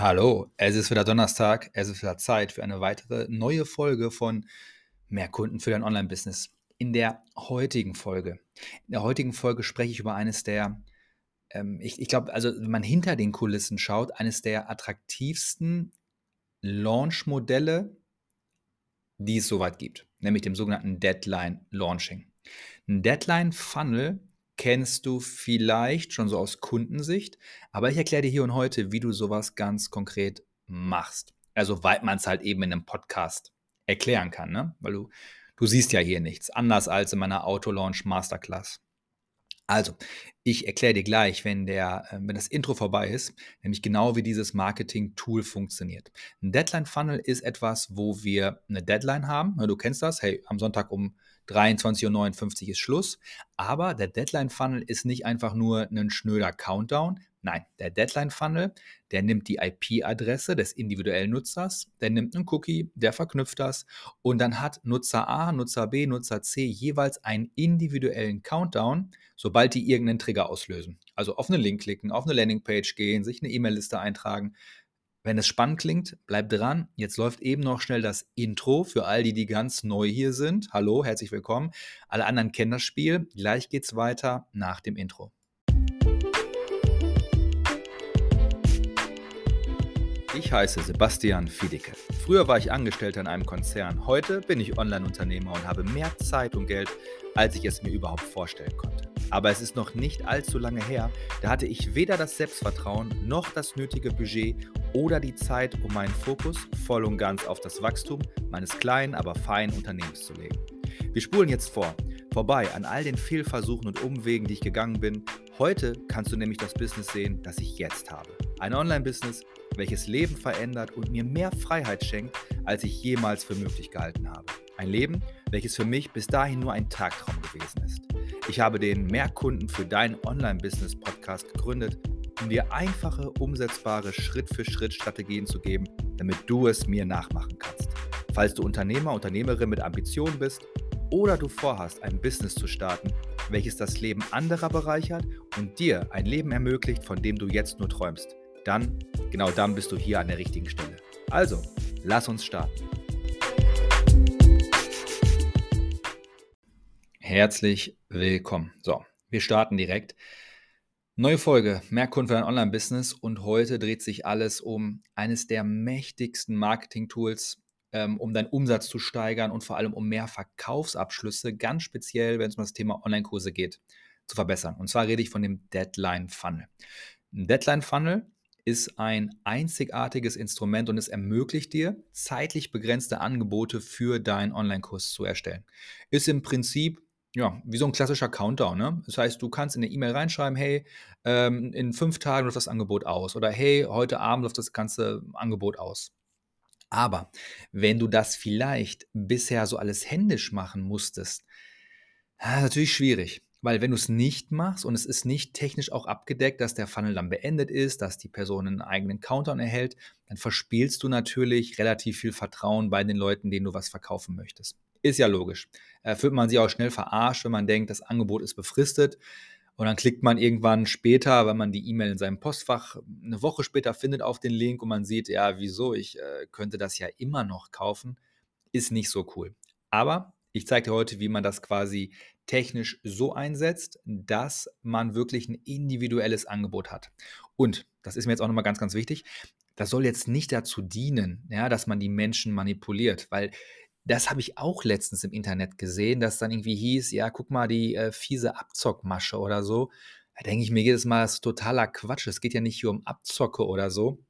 Hallo, es ist wieder Donnerstag, es ist wieder Zeit für eine weitere neue Folge von Mehr Kunden für dein Online-Business. In der heutigen Folge, in der heutigen Folge spreche ich über eines der, ähm, ich, ich glaube, also wenn man hinter den Kulissen schaut, eines der attraktivsten Launch-Modelle, die es soweit gibt, nämlich dem sogenannten Deadline Launching. Ein Deadline Funnel kennst du vielleicht schon so aus Kundensicht, aber ich erkläre dir hier und heute, wie du sowas ganz konkret machst. Also, weil man es halt eben in einem Podcast erklären kann, ne? Weil du, du siehst ja hier nichts, anders als in meiner Auto-Launch Masterclass. Also, ich erkläre dir gleich, wenn, der, äh, wenn das Intro vorbei ist, nämlich genau wie dieses Marketing-Tool funktioniert. Ein Deadline-Funnel ist etwas, wo wir eine Deadline haben. Du kennst das, hey, am Sonntag um 23.59 Uhr ist Schluss. Aber der Deadline-Funnel ist nicht einfach nur ein schnöder Countdown. Nein, der Deadline-Funnel, der nimmt die IP-Adresse des individuellen Nutzers, der nimmt einen Cookie, der verknüpft das und dann hat Nutzer A, Nutzer B, Nutzer C jeweils einen individuellen Countdown, sobald die irgendeinen Trigger auslösen. Also auf einen Link klicken, auf eine Landingpage gehen, sich eine E-Mail-Liste eintragen. Wenn es spannend klingt, bleibt dran. Jetzt läuft eben noch schnell das Intro für all die, die ganz neu hier sind. Hallo, herzlich willkommen. Alle anderen kennen das Spiel. Gleich geht's weiter nach dem Intro. Ich heiße Sebastian Fiedicke. Früher war ich Angestellter in einem Konzern. Heute bin ich Online-Unternehmer und habe mehr Zeit und Geld, als ich es mir überhaupt vorstellen konnte. Aber es ist noch nicht allzu lange her, da hatte ich weder das Selbstvertrauen noch das nötige Budget oder die Zeit, um meinen Fokus voll und ganz auf das Wachstum meines kleinen, aber feinen Unternehmens zu legen. Wir spulen jetzt vor, vorbei an all den Fehlversuchen und Umwegen, die ich gegangen bin. Heute kannst du nämlich das Business sehen, das ich jetzt habe. Ein Online-Business, welches Leben verändert und mir mehr Freiheit schenkt, als ich jemals für möglich gehalten habe. Ein Leben, welches für mich bis dahin nur ein Tagtraum gewesen ist. Ich habe den Mehrkunden für dein Online-Business-Podcast gegründet, um dir einfache, umsetzbare Schritt-für-Schritt-Strategien zu geben, damit du es mir nachmachen kannst. Falls du Unternehmer, Unternehmerin mit Ambitionen bist oder du vorhast, ein Business zu starten, welches das Leben anderer bereichert und dir ein Leben ermöglicht, von dem du jetzt nur träumst, dann, genau dann bist du hier an der richtigen Stelle. Also, lass uns starten. Herzlich willkommen. So, wir starten direkt. Neue Folge, mehr Kunden für dein Online-Business und heute dreht sich alles um eines der mächtigsten Marketing-Tools, ähm, um deinen Umsatz zu steigern und vor allem um mehr Verkaufsabschlüsse, ganz speziell, wenn es um das Thema Online-Kurse geht, zu verbessern. Und zwar rede ich von dem Deadline-Funnel. Ein Deadline-Funnel ist ein einzigartiges Instrument und es ermöglicht dir, zeitlich begrenzte Angebote für deinen Online-Kurs zu erstellen. Ist im Prinzip ja, wie so ein klassischer Countdown, ne? Das heißt, du kannst in eine E-Mail reinschreiben: „Hey, ähm, in fünf Tagen läuft das Angebot aus“ oder „Hey, heute Abend läuft das ganze Angebot aus.“ Aber wenn du das vielleicht bisher so alles händisch machen musstest, ah, natürlich schwierig, weil wenn du es nicht machst und es ist nicht technisch auch abgedeckt, dass der Funnel dann beendet ist, dass die Person einen eigenen Countdown erhält, dann verspielst du natürlich relativ viel Vertrauen bei den Leuten, denen du was verkaufen möchtest. Ist ja logisch. Äh, fühlt man sich auch schnell verarscht, wenn man denkt, das Angebot ist befristet. Und dann klickt man irgendwann später, wenn man die E-Mail in seinem Postfach eine Woche später findet auf den Link und man sieht, ja, wieso, ich äh, könnte das ja immer noch kaufen, ist nicht so cool. Aber ich zeige dir heute, wie man das quasi technisch so einsetzt, dass man wirklich ein individuelles Angebot hat. Und, das ist mir jetzt auch nochmal ganz, ganz wichtig, das soll jetzt nicht dazu dienen, ja, dass man die Menschen manipuliert, weil das habe ich auch letztens im Internet gesehen, dass dann irgendwie hieß, ja, guck mal, die äh, fiese Abzockmasche oder so. Da denke ich mir jedes Mal, das ist totaler Quatsch. Es geht ja nicht hier um Abzocke oder so.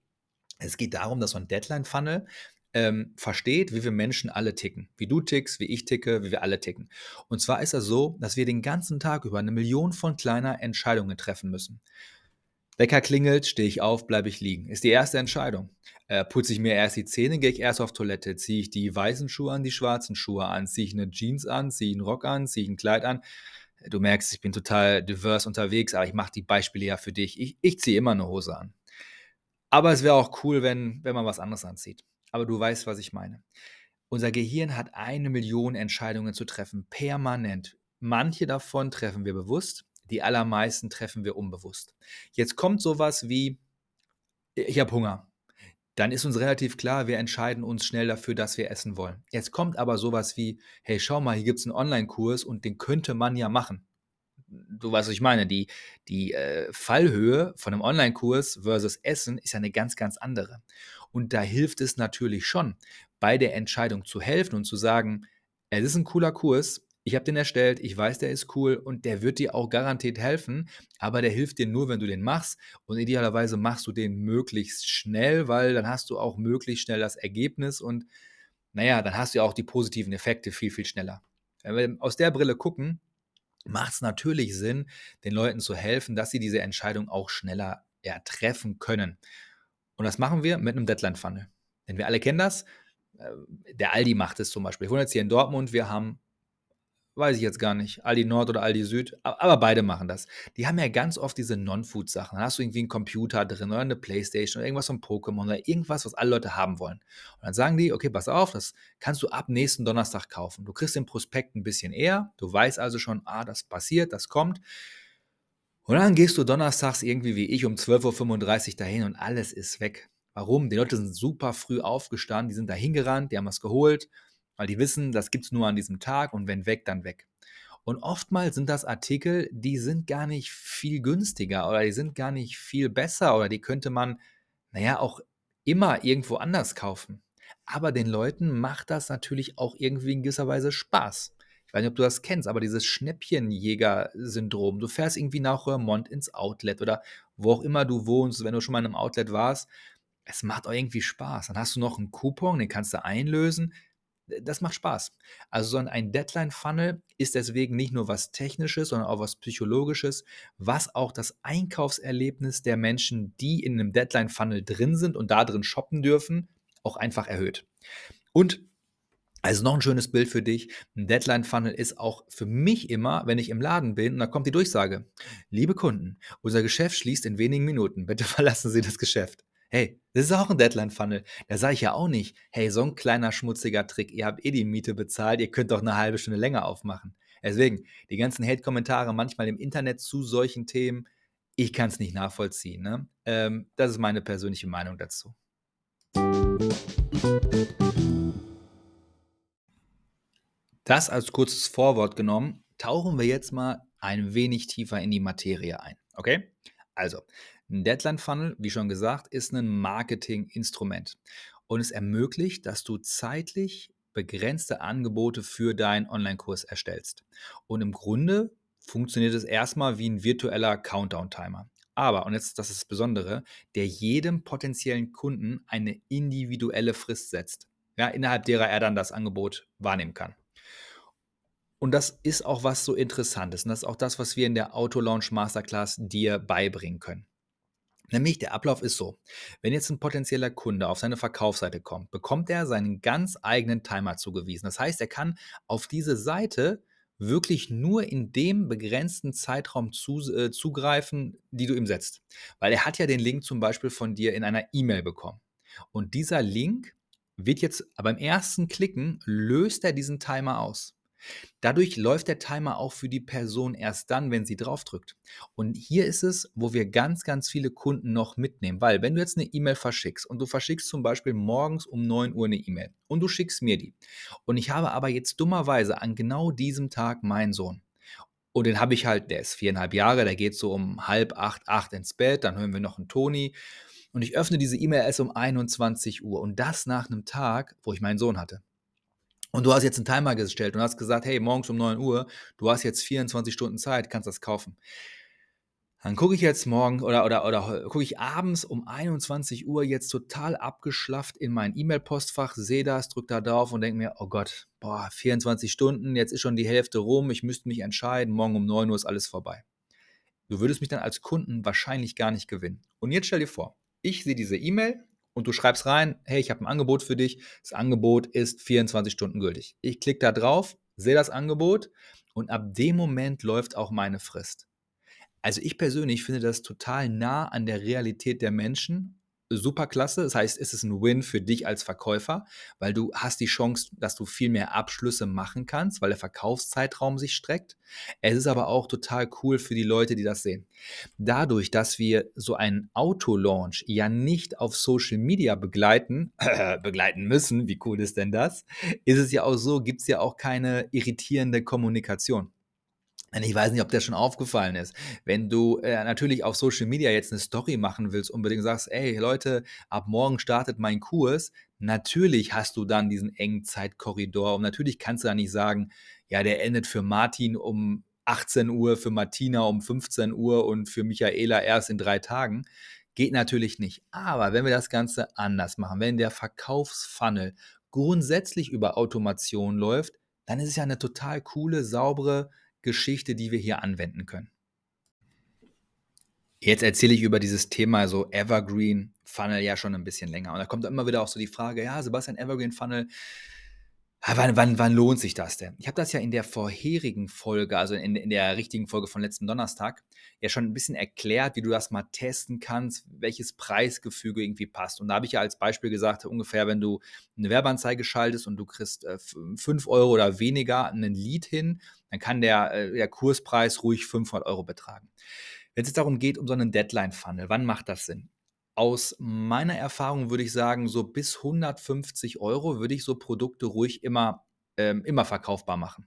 Es geht darum, dass so ein Deadline-Funnel ähm, versteht, wie wir Menschen alle ticken. Wie du tickst, wie ich ticke, wie wir alle ticken. Und zwar ist das so, dass wir den ganzen Tag über eine Million von kleiner Entscheidungen treffen müssen. Wecker klingelt, stehe ich auf, bleibe ich liegen. Ist die erste Entscheidung. Äh, putze ich mir erst die Zähne, gehe ich erst auf Toilette, ziehe ich die weißen Schuhe an, die schwarzen Schuhe an, ziehe ich eine Jeans an, ziehe ich einen Rock an, ziehe ich ein Kleid an. Du merkst, ich bin total diverse unterwegs, aber ich mache die Beispiele ja für dich. Ich, ich ziehe immer eine Hose an. Aber es wäre auch cool, wenn, wenn man was anderes anzieht. Aber du weißt, was ich meine. Unser Gehirn hat eine Million Entscheidungen zu treffen, permanent. Manche davon treffen wir bewusst, die allermeisten treffen wir unbewusst. Jetzt kommt sowas wie, ich habe Hunger. dann ist uns relativ klar, wir entscheiden uns schnell dafür, dass wir essen wollen. Jetzt kommt aber sowas wie, hey, schau mal, hier gibt es einen Online-Kurs und den könnte man ja machen. Du weißt, was ich meine. Die, die äh, Fallhöhe von einem Online-Kurs versus Essen ist ja eine ganz, ganz andere. Und da hilft es natürlich schon, bei der Entscheidung zu helfen und zu sagen, es ist ein cooler Kurs, ich habe den erstellt, ich weiß, der ist cool und der wird dir auch garantiert helfen, aber der hilft dir nur, wenn du den machst und idealerweise machst du den möglichst schnell, weil dann hast du auch möglichst schnell das Ergebnis und naja, dann hast du ja auch die positiven Effekte viel, viel schneller. Wenn wir aus der Brille gucken, macht es natürlich Sinn, den Leuten zu helfen, dass sie diese Entscheidung auch schneller ja, treffen können. Und das machen wir mit einem Deadline-Funnel. Denn wir alle kennen das. Äh, der Aldi macht es zum Beispiel. Ich wohne jetzt hier in Dortmund, wir haben weiß ich jetzt gar nicht, Aldi Nord oder Aldi Süd, aber beide machen das. Die haben ja ganz oft diese Non-Food-Sachen. Dann hast du irgendwie einen Computer drin oder eine Playstation oder irgendwas von Pokémon oder irgendwas, was alle Leute haben wollen. Und dann sagen die, okay, pass auf, das kannst du ab nächsten Donnerstag kaufen. Du kriegst den Prospekt ein bisschen eher, du weißt also schon, ah, das passiert, das kommt. Und dann gehst du donnerstags irgendwie wie ich um 12.35 Uhr dahin und alles ist weg. Warum? Die Leute sind super früh aufgestanden, die sind da hingerannt, die haben was geholt, weil die wissen, das gibt es nur an diesem Tag und wenn weg, dann weg. Und oftmals sind das Artikel, die sind gar nicht viel günstiger oder die sind gar nicht viel besser oder die könnte man, naja, auch immer irgendwo anders kaufen. Aber den Leuten macht das natürlich auch irgendwie in gewisser Weise Spaß. Ich weiß nicht, ob du das kennst, aber dieses Schnäppchenjäger-Syndrom. Du fährst irgendwie nach Röhrmond ins Outlet oder wo auch immer du wohnst, wenn du schon mal in einem Outlet warst. Es macht auch irgendwie Spaß. Dann hast du noch einen Coupon, den kannst du einlösen das macht Spaß. Also so ein Deadline-Funnel ist deswegen nicht nur was Technisches, sondern auch was Psychologisches, was auch das Einkaufserlebnis der Menschen, die in einem Deadline-Funnel drin sind und da drin shoppen dürfen, auch einfach erhöht. Und also noch ein schönes Bild für dich. Ein Deadline-Funnel ist auch für mich immer, wenn ich im Laden bin und da kommt die Durchsage. Liebe Kunden, unser Geschäft schließt in wenigen Minuten. Bitte verlassen Sie das Geschäft. Hey, das ist auch ein Deadline-Funnel. Da sage ich ja auch nicht, hey, so ein kleiner schmutziger Trick, ihr habt eh die Miete bezahlt, ihr könnt doch eine halbe Stunde länger aufmachen. Deswegen, die ganzen Hate-Kommentare manchmal im Internet zu solchen Themen, ich kann es nicht nachvollziehen. Ne? Ähm, das ist meine persönliche Meinung dazu. Das als kurzes Vorwort genommen, tauchen wir jetzt mal ein wenig tiefer in die Materie ein. Okay? Also, ein Deadline-Funnel, wie schon gesagt, ist ein Marketinginstrument und es ermöglicht, dass du zeitlich begrenzte Angebote für deinen Online-Kurs erstellst. Und im Grunde funktioniert es erstmal wie ein virtueller Countdown-Timer. Aber, und jetzt das ist das Besondere, der jedem potenziellen Kunden eine individuelle Frist setzt, ja, innerhalb derer er dann das Angebot wahrnehmen kann. Und das ist auch was so Interessantes. Und das ist auch das, was wir in der Auto Launch Masterclass dir beibringen können. Nämlich der Ablauf ist so. Wenn jetzt ein potenzieller Kunde auf seine Verkaufsseite kommt, bekommt er seinen ganz eigenen Timer zugewiesen. Das heißt, er kann auf diese Seite wirklich nur in dem begrenzten Zeitraum zu, äh, zugreifen, die du ihm setzt. Weil er hat ja den Link zum Beispiel von dir in einer E-Mail bekommen. Und dieser Link wird jetzt beim ersten Klicken löst er diesen Timer aus. Dadurch läuft der Timer auch für die Person erst dann, wenn sie draufdrückt. Und hier ist es, wo wir ganz, ganz viele Kunden noch mitnehmen. Weil, wenn du jetzt eine E-Mail verschickst und du verschickst zum Beispiel morgens um 9 Uhr eine E-Mail und du schickst mir die. Und ich habe aber jetzt dummerweise an genau diesem Tag meinen Sohn. Und den habe ich halt, der ist viereinhalb Jahre, der geht so um halb acht, acht ins Bett, dann hören wir noch einen Toni. Und ich öffne diese E-Mail erst um 21 Uhr. Und das nach einem Tag, wo ich meinen Sohn hatte. Und du hast jetzt einen Timer gestellt und hast gesagt, hey, morgens um 9 Uhr, du hast jetzt 24 Stunden Zeit, kannst das kaufen. Dann gucke ich jetzt morgen oder, oder, oder gucke ich abends um 21 Uhr jetzt total abgeschlafft in mein E-Mail-Postfach, sehe das, drücke da drauf und denke mir, oh Gott, boah, 24 Stunden, jetzt ist schon die Hälfte rum, ich müsste mich entscheiden, morgen um 9 Uhr ist alles vorbei. Du würdest mich dann als Kunden wahrscheinlich gar nicht gewinnen. Und jetzt stell dir vor, ich sehe diese E-Mail, und du schreibst rein, hey, ich habe ein Angebot für dich. Das Angebot ist 24 Stunden gültig. Ich klicke da drauf, sehe das Angebot und ab dem Moment läuft auch meine Frist. Also ich persönlich finde das total nah an der Realität der Menschen super klasse. Das heißt, es ist ein Win für dich als Verkäufer, weil du hast die Chance, dass du viel mehr Abschlüsse machen kannst, weil der Verkaufszeitraum sich streckt. Es ist aber auch total cool für die Leute, die das sehen. Dadurch, dass wir so einen Autolaunch ja nicht auf Social Media begleiten, begleiten müssen, wie cool ist denn das? Ist es ja auch so, gibt es ja auch keine irritierende Kommunikation. Ich weiß nicht, ob das schon aufgefallen ist. Wenn du äh, natürlich auf Social Media jetzt eine Story machen willst, unbedingt sagst, ey Leute, ab morgen startet mein Kurs, natürlich hast du dann diesen engen Zeitkorridor und natürlich kannst du da nicht sagen, ja, der endet für Martin um 18 Uhr, für Martina um 15 Uhr und für Michaela erst in drei Tagen. Geht natürlich nicht. Aber wenn wir das Ganze anders machen, wenn der Verkaufsfunnel grundsätzlich über Automation läuft, dann ist es ja eine total coole, saubere Geschichte, die wir hier anwenden können. Jetzt erzähle ich über dieses Thema so Evergreen Funnel ja schon ein bisschen länger. Und da kommt immer wieder auch so die Frage, ja, Sebastian, Evergreen Funnel, wann, wann, wann lohnt sich das denn? Ich habe das ja in der vorherigen Folge, also in, in der richtigen Folge von letzten Donnerstag, ja schon ein bisschen erklärt, wie du das mal testen kannst, welches Preisgefüge irgendwie passt. Und da habe ich ja als Beispiel gesagt, ungefähr, wenn du eine Werbeanzeige schaltest und du kriegst äh, 5 Euro oder weniger einen Lead hin, dann kann der, äh, der Kurspreis ruhig 500 Euro betragen. Wenn es jetzt darum geht, um so einen Deadline-Funnel, wann macht das Sinn? Aus meiner Erfahrung würde ich sagen, so bis 150 Euro würde ich so Produkte ruhig immer, ähm, immer verkaufbar machen.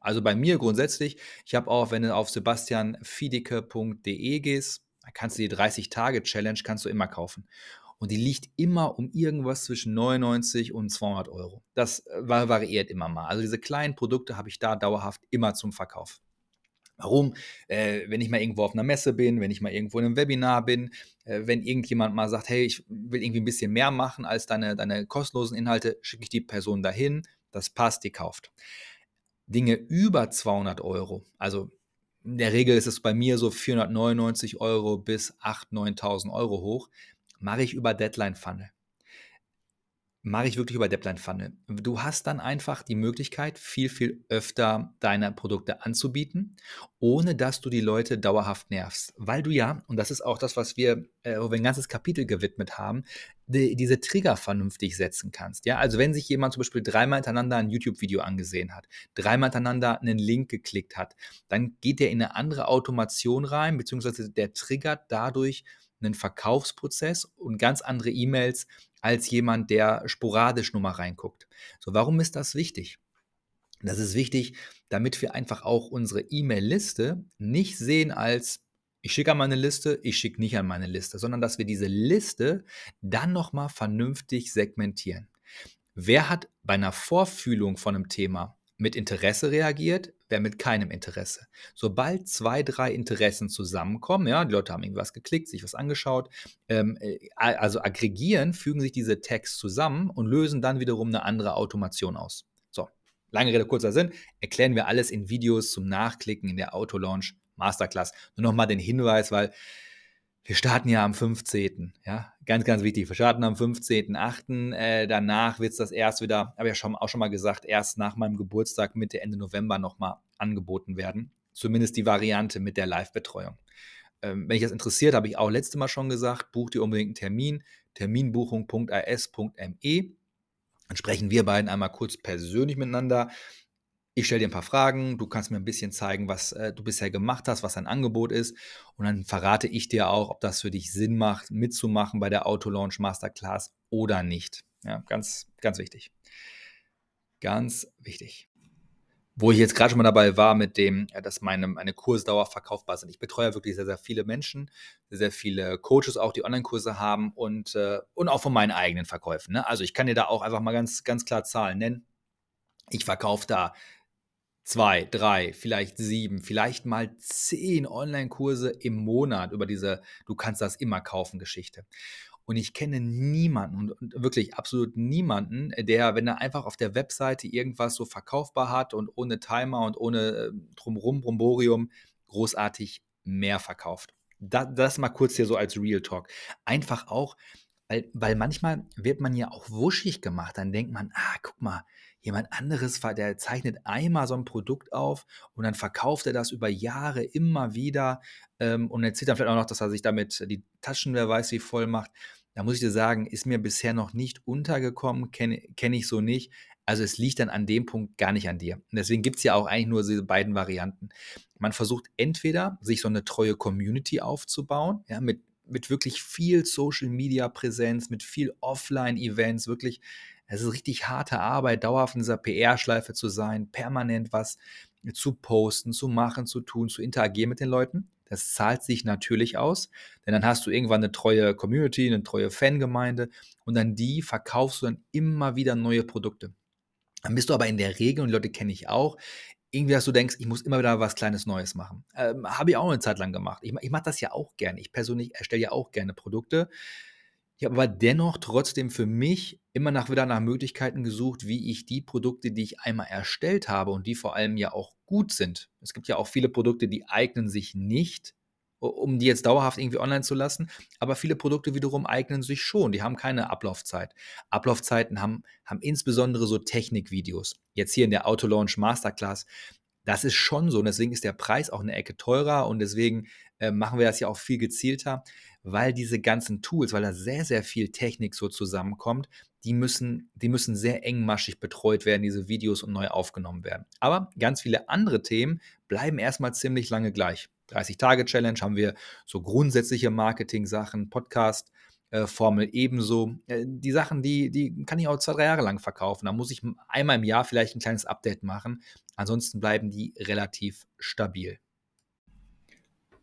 Also bei mir grundsätzlich, ich habe auch, wenn du auf sebastianfiedeke.de gehst, kannst du die 30-Tage-Challenge kannst du immer kaufen. Und die liegt immer um irgendwas zwischen 99 und 200 Euro. Das äh, variiert immer mal. Also diese kleinen Produkte habe ich da dauerhaft immer zum Verkauf. Warum? Äh, wenn ich mal irgendwo auf einer Messe bin, wenn ich mal irgendwo in einem Webinar bin, äh, wenn irgendjemand mal sagt, hey, ich will irgendwie ein bisschen mehr machen als deine, deine kostenlosen Inhalte, schicke ich die Person dahin, das passt, die kauft. Dinge über 200 Euro, also in der Regel ist es bei mir so 499 Euro bis 8.000, 9.000 Euro hoch, mache ich über Deadline Funnel mache ich wirklich über Deadline Funnel. Du hast dann einfach die Möglichkeit, viel, viel öfter deine Produkte anzubieten, ohne dass du die Leute dauerhaft nervst. Weil du ja, und das ist auch das, was wir, äh, wo wir ein ganzes Kapitel gewidmet haben, die, diese Trigger vernünftig setzen kannst. Ja, also wenn sich jemand zum Beispiel dreimal hintereinander ein YouTube-Video angesehen hat, dreimal hintereinander einen Link geklickt hat, dann geht der in eine andere Automation rein, beziehungsweise der triggert dadurch einen Verkaufsprozess und ganz andere E-Mails als jemand, der sporadisch nur mal reinguckt. So, warum ist das wichtig? Das ist wichtig, damit wir einfach auch unsere E-Mail-Liste nicht sehen als ich schicke an meine Liste, ich schicke nicht an meine Liste, sondern dass wir diese Liste dann nochmal vernünftig segmentieren. Wer hat bei einer Vorfühlung von einem Thema mit Interesse reagiert, wer mit keinem Interesse. Sobald zwei, drei Interessen zusammenkommen, ja, die Leute haben irgendwas geklickt, sich was angeschaut, ähm, äh, also aggregieren, fügen sich diese Tags zusammen und lösen dann wiederum eine andere Automation aus. So, lange Rede, kurzer Sinn, erklären wir alles in Videos zum Nachklicken in der Auto-Launch Masterclass. Nur nochmal den Hinweis, weil wir starten ja am 15. Ja, ganz, ganz wichtig. Wir starten am 15.8. Äh, danach wird es das erst wieder, habe ich ja schon, auch schon mal gesagt, erst nach meinem Geburtstag Mitte, Ende November nochmal angeboten werden. Zumindest die Variante mit der Live-Betreuung. Ähm, wenn dich das interessiert, habe ich auch letztes Mal schon gesagt, buch dir unbedingt einen Termin. Terminbuchung.as.me. Dann sprechen wir beiden einmal kurz persönlich miteinander. Ich stelle dir ein paar Fragen, du kannst mir ein bisschen zeigen, was äh, du bisher gemacht hast, was dein Angebot ist. Und dann verrate ich dir auch, ob das für dich Sinn macht, mitzumachen bei der Auto-Launch Masterclass oder nicht. Ja, ganz, ganz wichtig. Ganz wichtig. Wo ich jetzt gerade schon mal dabei war, mit dem, dass meine, meine Kursdauer verkaufbar sind. Ich betreue wirklich sehr, sehr viele Menschen, sehr, sehr viele Coaches auch, die Online-Kurse haben und, äh, und auch von meinen eigenen Verkäufen. Ne? Also ich kann dir da auch einfach mal ganz, ganz klar Zahlen nennen. Ich verkaufe da zwei, drei, vielleicht sieben, vielleicht mal zehn Online-Kurse im Monat über diese Du kannst das immer kaufen Geschichte. Und ich kenne niemanden, und wirklich absolut niemanden, der, wenn er einfach auf der Webseite irgendwas so verkaufbar hat und ohne Timer und ohne äh, drumrum, Bromborium, großartig mehr verkauft. Das, das mal kurz hier so als Real Talk. Einfach auch, weil, weil manchmal wird man ja auch wuschig gemacht. Dann denkt man, ah, guck mal, jemand anderes, der zeichnet einmal so ein Produkt auf und dann verkauft er das über Jahre immer wieder ähm, und erzählt dann vielleicht auch noch, dass er sich damit die Taschen, wer weiß wie, voll macht. da muss ich dir sagen, ist mir bisher noch nicht untergekommen, kenne kenn ich so nicht. Also es liegt dann an dem Punkt gar nicht an dir. Und deswegen gibt es ja auch eigentlich nur diese beiden Varianten. Man versucht entweder, sich so eine treue Community aufzubauen, ja, mit, mit wirklich viel Social-Media-Präsenz, mit viel Offline-Events, wirklich, es ist richtig harte Arbeit, dauerhaft in dieser PR-Schleife zu sein, permanent was zu posten, zu machen, zu tun, zu interagieren mit den Leuten. Das zahlt sich natürlich aus, denn dann hast du irgendwann eine treue Community, eine treue Fangemeinde und an die verkaufst du dann immer wieder neue Produkte. Dann bist du aber in der Regel, und die Leute kenne ich auch, irgendwie, dass du denkst, ich muss immer wieder was Kleines Neues machen. Ähm, Habe ich auch eine Zeit lang gemacht. Ich, ich mache das ja auch gerne. Ich persönlich erstelle ja auch gerne Produkte. Ich habe aber dennoch trotzdem für mich immer nach wieder nach Möglichkeiten gesucht, wie ich die Produkte, die ich einmal erstellt habe und die vor allem ja auch gut sind. Es gibt ja auch viele Produkte, die eignen sich nicht, um die jetzt dauerhaft irgendwie online zu lassen, aber viele Produkte wiederum eignen sich schon. Die haben keine Ablaufzeit. Ablaufzeiten haben, haben insbesondere so Technikvideos. Jetzt hier in der Autolaunch Masterclass. Das ist schon so und deswegen ist der Preis auch eine Ecke teurer und deswegen äh, machen wir das ja auch viel gezielter, weil diese ganzen Tools, weil da sehr, sehr viel Technik so zusammenkommt, die müssen, die müssen sehr engmaschig betreut werden, diese Videos und neu aufgenommen werden. Aber ganz viele andere Themen bleiben erstmal ziemlich lange gleich. 30-Tage-Challenge haben wir so grundsätzliche Marketing-Sachen, Podcast, äh, Formel ebenso. Äh, die Sachen, die, die kann ich auch zwei, drei Jahre lang verkaufen. Da muss ich einmal im Jahr vielleicht ein kleines Update machen. Ansonsten bleiben die relativ stabil.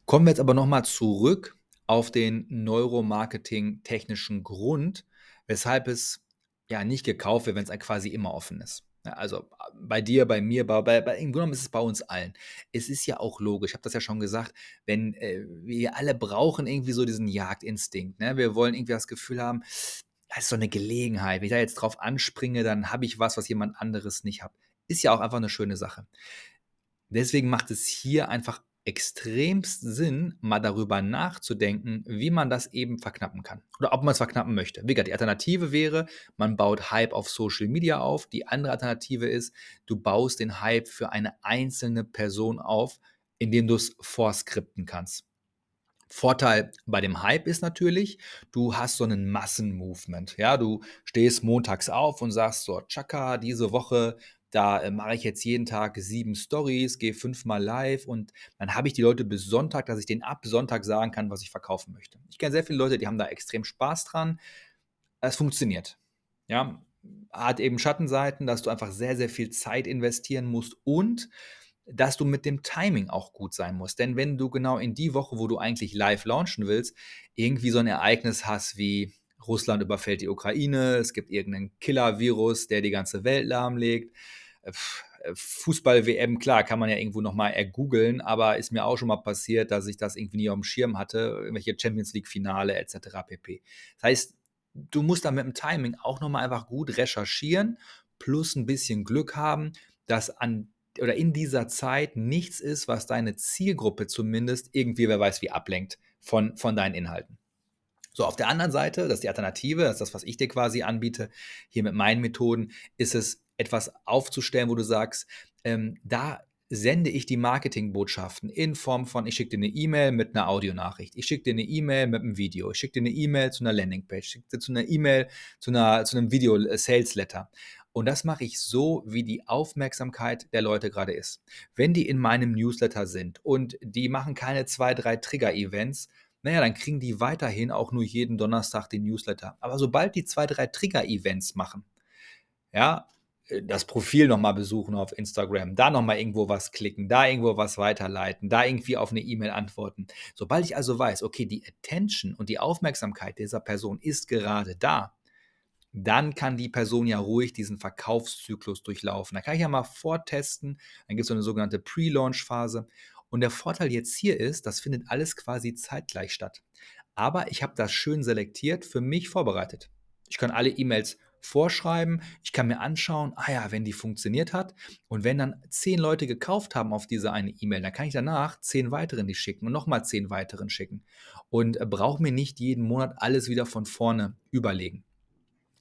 Kommen wir jetzt aber nochmal zurück auf den Neuromarketing-technischen Grund, weshalb es ja nicht gekauft wird, wenn es quasi immer offen ist. Also bei dir, bei mir, bei, bei, bei, im Grunde genommen ist es bei uns allen. Es ist ja auch logisch, ich habe das ja schon gesagt, wenn äh, wir alle brauchen irgendwie so diesen Jagdinstinkt. Ne? Wir wollen irgendwie das Gefühl haben, das ist so eine Gelegenheit. Wenn ich da jetzt drauf anspringe, dann habe ich was, was jemand anderes nicht hat. Ist ja auch einfach eine schöne Sache. Deswegen macht es hier einfach extremst Sinn, mal darüber nachzudenken, wie man das eben verknappen kann. Oder ob man es verknappen möchte. Wie gesagt, die Alternative wäre, man baut Hype auf Social Media auf. Die andere Alternative ist, du baust den Hype für eine einzelne Person auf, indem du es vorskripten kannst. Vorteil bei dem Hype ist natürlich, du hast so einen Massenmovement. Ja, du stehst montags auf und sagst so, Chaka, diese Woche da äh, mache ich jetzt jeden Tag sieben Stories, gehe fünfmal live und dann habe ich die Leute bis Sonntag, dass ich denen ab Sonntag sagen kann, was ich verkaufen möchte. Ich kenne sehr viele Leute, die haben da extrem Spaß dran. Es funktioniert. Ja, hat eben Schattenseiten, dass du einfach sehr, sehr viel Zeit investieren musst und dass du mit dem Timing auch gut sein musst. Denn wenn du genau in die Woche, wo du eigentlich live launchen willst, irgendwie so ein Ereignis hast wie Russland überfällt die Ukraine, es gibt irgendeinen Killer-Virus, der die ganze Welt lahmlegt, Fußball-WM, klar, kann man ja irgendwo nochmal ergoogeln, aber ist mir auch schon mal passiert, dass ich das irgendwie nie auf dem Schirm hatte, irgendwelche Champions League-Finale etc. pp. Das heißt, du musst da mit dem Timing auch nochmal einfach gut recherchieren, plus ein bisschen Glück haben, dass an oder in dieser Zeit nichts ist, was deine Zielgruppe zumindest irgendwie, wer weiß wie, ablenkt von, von deinen Inhalten. So, auf der anderen Seite, das ist die Alternative, das ist das, was ich dir quasi anbiete, hier mit meinen Methoden, ist es etwas aufzustellen, wo du sagst, ähm, da sende ich die Marketingbotschaften in Form von, ich schicke dir eine E-Mail mit einer Audionachricht, ich schicke dir eine E-Mail mit einem Video, ich schicke dir eine E-Mail zu einer Landingpage, ich schicke dir zu einer E-Mail zu, zu einem Video-Sales-Letter. Äh, Und das mache ich so, wie die Aufmerksamkeit der Leute gerade ist. Wenn die in meinem Newsletter sind und die machen keine zwei, drei Trigger-Events, naja, dann kriegen die weiterhin auch nur jeden Donnerstag den Newsletter. Aber sobald die zwei, drei Trigger-Events machen, ja, das Profil nochmal besuchen auf Instagram, da nochmal irgendwo was klicken, da irgendwo was weiterleiten, da irgendwie auf eine E-Mail antworten. Sobald ich also weiß, okay, die Attention und die Aufmerksamkeit dieser Person ist gerade da, dann kann die Person ja ruhig diesen Verkaufszyklus durchlaufen. Da kann ich ja mal vortesten, dann gibt es so eine sogenannte Pre-Launch-Phase. Und der Vorteil jetzt hier ist, das findet alles quasi zeitgleich statt. Aber ich habe das schön selektiert, für mich vorbereitet. Ich kann alle E-Mails vorschreiben. Ich kann mir anschauen, ah ja, wenn die funktioniert hat und wenn dann zehn Leute gekauft haben auf diese eine E-Mail, dann kann ich danach zehn weiteren die schicken und nochmal zehn weiteren schicken und äh, brauche mir nicht jeden Monat alles wieder von vorne überlegen.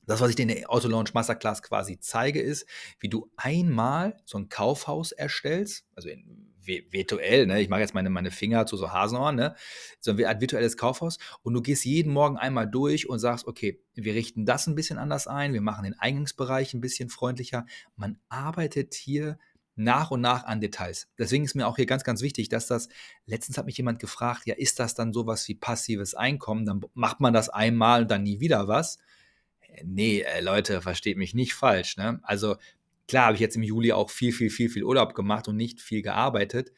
Das, was ich dir in der Auto Launch Masterclass quasi zeige, ist, wie du einmal so ein Kaufhaus erstellst, also in, virtuell, ne? ich mache jetzt meine, meine Finger zu so Hasenohren, ne? so ein virtuelles Kaufhaus und du gehst jeden Morgen einmal durch und sagst, okay, wir richten das ein bisschen anders ein, wir machen den Eingangsbereich ein bisschen freundlicher. Man arbeitet hier nach und nach an Details. Deswegen ist mir auch hier ganz, ganz wichtig, dass das, letztens hat mich jemand gefragt, ja, ist das dann sowas wie passives Einkommen? Dann macht man das einmal und dann nie wieder was. Nee, äh, Leute, versteht mich nicht falsch. Ne? Also klar habe ich jetzt im Juli auch viel, viel, viel, viel Urlaub gemacht und nicht viel gearbeitet.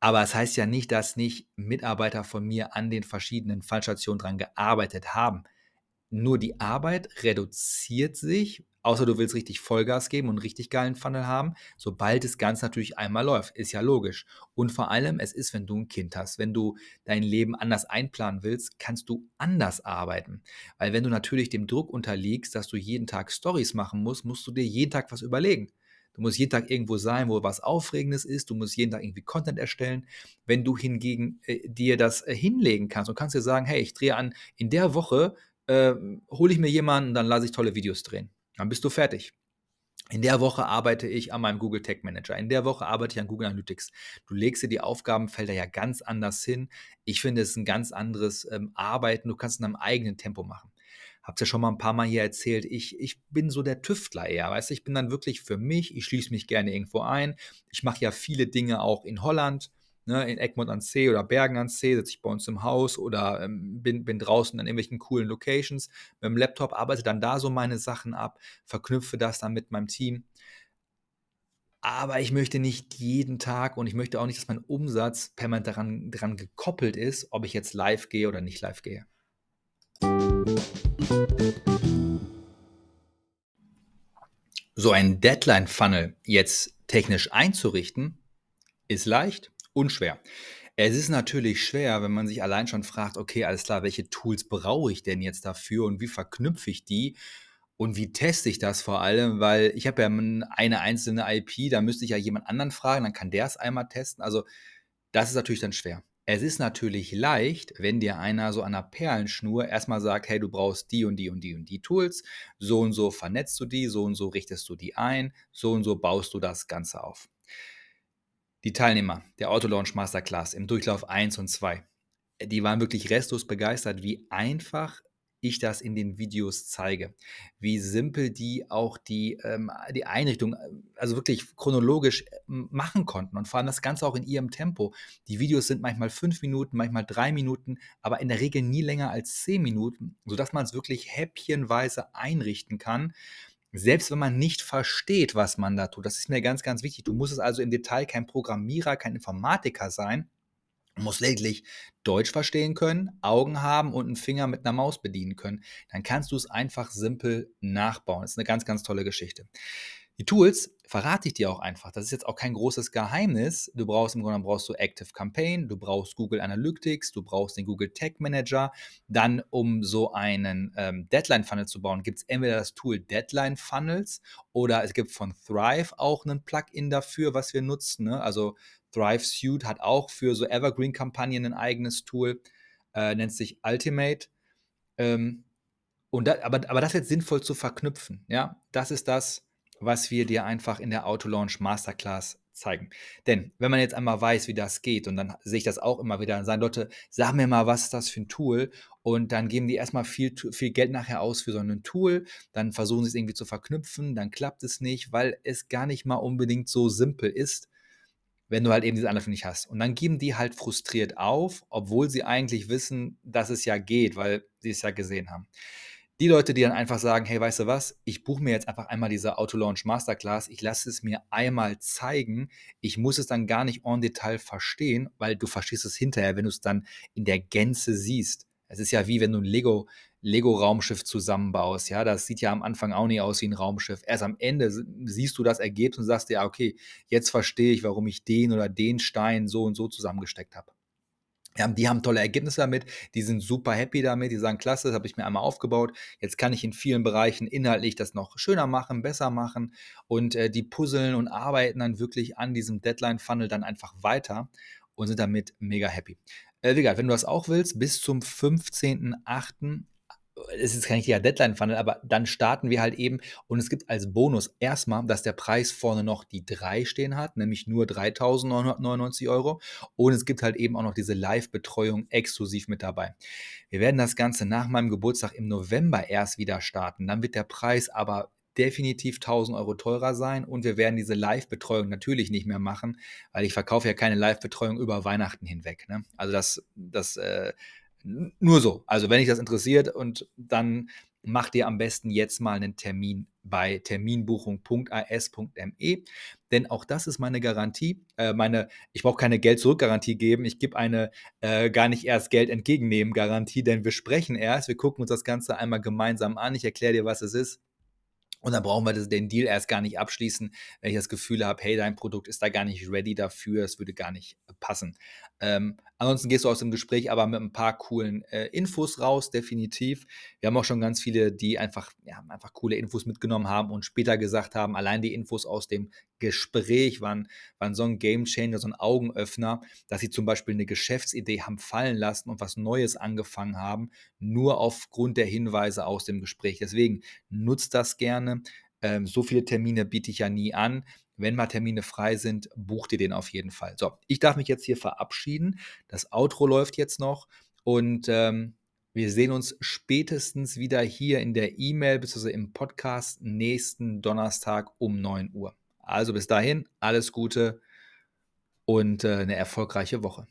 Aber es das heißt ja nicht, dass nicht Mitarbeiter von mir an den verschiedenen Fallstationen dran gearbeitet haben. Nur die Arbeit reduziert sich Außer du willst richtig Vollgas geben und einen richtig geilen Funnel haben, sobald das Ganze natürlich einmal läuft. Ist ja logisch. Und vor allem, es ist, wenn du ein Kind hast, wenn du dein Leben anders einplanen willst, kannst du anders arbeiten. Weil wenn du natürlich dem Druck unterliegst, dass du jeden Tag Stories machen musst, musst du dir jeden Tag was überlegen. Du musst jeden Tag irgendwo sein, wo was Aufregendes ist. Du musst jeden Tag irgendwie Content erstellen. Wenn du hingegen äh, dir das äh, hinlegen kannst und kannst dir sagen, hey, ich drehe an, in der Woche äh, hole ich mir jemanden, dann lasse ich tolle Videos drehen. Dann bist du fertig. In der Woche arbeite ich an meinem Google Tech Manager. In der Woche arbeite ich an Google Analytics. Du legst dir die Aufgabenfelder ja ganz anders hin. Ich finde, es ist ein ganz anderes ähm, Arbeiten. Du kannst es in deinem eigenen Tempo machen. Hab's ja schon mal ein paar Mal hier erzählt. Ich, ich bin so der Tüftler eher, weißt du? Ich bin dann wirklich für mich. Ich schließe mich gerne irgendwo ein. Ich mache ja viele Dinge auch in Holland ne, in Egmont an See oder Bergen an See, sitze ich bei uns im Haus oder ähm, bin, bin draußen an irgendwelchen coolen Locations mit dem Laptop, arbeite dann da so meine Sachen ab, verknüpfe das dann mit meinem Team. Aber ich möchte nicht jeden Tag und ich möchte auch nicht, dass mein Umsatz permanent daran, daran gekoppelt ist, ob ich jetzt live gehe oder nicht live gehe. So ein Deadline-Funnel jetzt technisch einzurichten, ist leicht unschwer. Es ist natürlich schwer, wenn man sich allein schon fragt, okay, alles klar, welche Tools brauche ich denn jetzt dafür und wie verknüpfe ich die und wie teste ich das vor allem, weil ich habe ja eine einzelne IP, da müsste ich ja jemand anderen fragen, dann kann der es einmal testen. Also das ist natürlich dann schwer. Es ist natürlich leicht, wenn dir einer so an einer Perlenschnur erstmal sagt, hey, du brauchst die und die und die und die Tools, so und so vernetzt du die, so und so richtest du die ein, so und so baust du das Ganze auf. Die Teilnehmer der Autolaunch Masterclass im Durchlauf 1 und 2, die waren wirklich restlos begeistert, wie einfach ich das in den Videos zeige, wie simpel die auch die, ähm, die Einrichtung, also wirklich chronologisch äh, machen konnten und vor allem das Ganze auch in ihrem Tempo. Die Videos sind manchmal fünf Minuten, manchmal drei Minuten, aber in der Regel nie länger als zehn Minuten, sodass man es wirklich häppchenweise einrichten kann selbst wenn man nicht versteht, was man da tut. Das ist mir ganz, ganz wichtig. Du musst es also im Detail kein Programmierer, kein Informatiker sein. Du musst lediglich Deutsch verstehen können, Augen haben und einen Finger mit einer Maus bedienen können. Dann kannst du es einfach simpel nachbauen. Das ist eine ganz, ganz tolle Geschichte. Die Tools verrate ich dir auch einfach. Das ist jetzt auch kein großes Geheimnis. Du brauchst im Grunde genommen brauchst du Active Campaign, du brauchst Google Analytics, du brauchst den Google Tag Manager. Dann, um so einen ähm, Deadline Funnel zu bauen, gibt es entweder das Tool Deadline Funnels oder es gibt von Thrive auch ein Plugin dafür, was wir nutzen. Ne? Also Thrive Suite hat auch für so Evergreen-Kampagnen ein eigenes Tool, äh, nennt sich Ultimate. Ähm, und da, aber, aber das jetzt sinnvoll zu verknüpfen, ja, das ist das, was wir dir einfach in der Auto-Launch Masterclass zeigen. Denn wenn man jetzt einmal weiß, wie das geht, und dann sehe ich das auch immer wieder, dann sagen Leute, sag mir mal, was ist das für ein Tool? Und dann geben die erstmal viel, viel Geld nachher aus für so ein Tool, dann versuchen sie es irgendwie zu verknüpfen, dann klappt es nicht, weil es gar nicht mal unbedingt so simpel ist, wenn du halt eben diese Anleitung nicht hast. Und dann geben die halt frustriert auf, obwohl sie eigentlich wissen, dass es ja geht, weil sie es ja gesehen haben. Die Leute, die dann einfach sagen, hey, weißt du was, ich buche mir jetzt einfach einmal diese Auto-Launch Masterclass, ich lasse es mir einmal zeigen, ich muss es dann gar nicht en Detail verstehen, weil du verstehst es hinterher, wenn du es dann in der Gänze siehst. Es ist ja wie wenn du ein Lego, Lego-Raumschiff zusammenbaust. Ja, das sieht ja am Anfang auch nicht aus wie ein Raumschiff. Erst am Ende siehst du das Ergebnis und sagst dir, okay, jetzt verstehe ich, warum ich den oder den Stein so und so zusammengesteckt habe. Die haben tolle Ergebnisse damit, die sind super happy damit, die sagen, klasse, das habe ich mir einmal aufgebaut. Jetzt kann ich in vielen Bereichen inhaltlich das noch schöner machen, besser machen und äh, die puzzeln und arbeiten dann wirklich an diesem Deadline-Funnel dann einfach weiter und sind damit mega happy. Äh, wie gesagt, wenn du das auch willst, bis zum 15.08. es ist kein richtiger Deadline-Funnel, aber dann starten wir halt eben und es gibt als Bonus erstmal, dass der Preis vorne noch die 3 stehen hat, nämlich nur 3.999 Euro und es gibt halt eben auch noch diese Live-Betreuung exklusiv mit dabei. Wir werden das Ganze nach meinem Geburtstag im November erst wieder starten, dann wird der Preis aber definitiv 1000 Euro teurer sein und wir werden diese Live-Betreuung natürlich nicht mehr machen, weil ich verkaufe ja keine Live-Betreuung über Weihnachten hinweg. Ne? Also das, das äh, nur so. Also wenn dich das interessiert und dann mach dir am besten jetzt mal einen Termin bei terminbuchung.as.me, denn auch das ist meine Garantie. Äh, meine, ich brauche keine Geld-Zurück-Garantie geben, ich gebe eine äh, gar nicht erst Geld entgegennehmen Garantie, denn wir sprechen erst, wir gucken uns das Ganze einmal gemeinsam an, ich erkläre dir, was es ist und dann brauchen wir den Deal erst gar nicht abschließen, wenn ich das Gefühl habe, hey, dein Produkt ist da gar nicht ready dafür, es würde gar nicht passen. Ähm, ansonsten gehst du aus dem Gespräch aber mit ein paar coolen äh, Infos raus, definitiv. Wir haben auch schon ganz viele, die einfach, ja, einfach coole Infos mitgenommen haben und später gesagt haben, allein die Infos aus dem Gespräch waren, waren so ein Game Changer, so ein Augenöffner, dass sie zum Beispiel eine Geschäftsidee haben fallen lassen und was Neues angefangen haben, nur aufgrund der Hinweise aus dem Gespräch. Deswegen nutzt das gerne. Ähm, so viele Termine biete ich ja nie an. Wenn mal Termine frei sind, bucht ihr den auf jeden Fall. So, ich darf mich jetzt hier verabschieden. Das Outro läuft jetzt noch und ähm, wir sehen uns spätestens wieder hier in der E-Mail bzw. im Podcast nächsten Donnerstag um 9 Uhr. Also bis dahin, alles Gute und äh, eine erfolgreiche Woche.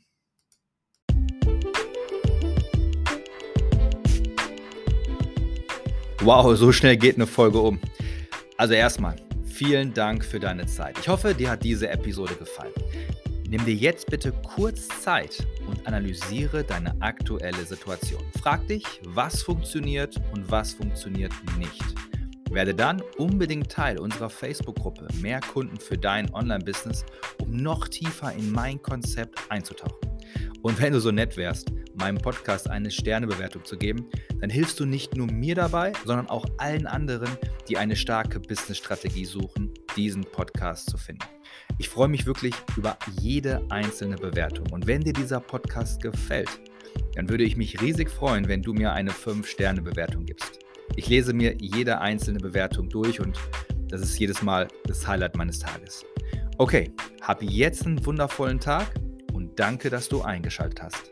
Wow, so schnell geht eine Folge um. Also erstmal, vielen Dank für deine Zeit. Ich hoffe, dir hat diese Episode gefallen. Nimm dir jetzt bitte kurz Zeit und analysiere deine aktuelle Situation. Frag dich, was funktioniert und was funktioniert nicht. Werde dann unbedingt Teil unserer Facebook-Gruppe Mehr Kunden für dein Online-Business, um noch tiefer in mein Konzept einzutauchen. Und wenn du so nett wärst, meinem Podcast eine Sternebewertung zu geben, dann hilfst du nicht nur mir dabei, sondern auch allen anderen, die eine starke Business-Strategie suchen, diesen Podcast zu finden. Ich freue mich wirklich über jede einzelne Bewertung. Und wenn dir dieser Podcast gefällt, dann würde ich mich riesig freuen, wenn du mir eine 5-Sterne-Bewertung gibst. Ich lese mir jede einzelne Bewertung durch und das ist jedes Mal das Highlight meines Tages. Okay, hab jetzt einen wundervollen Tag und danke, dass du eingeschaltet hast.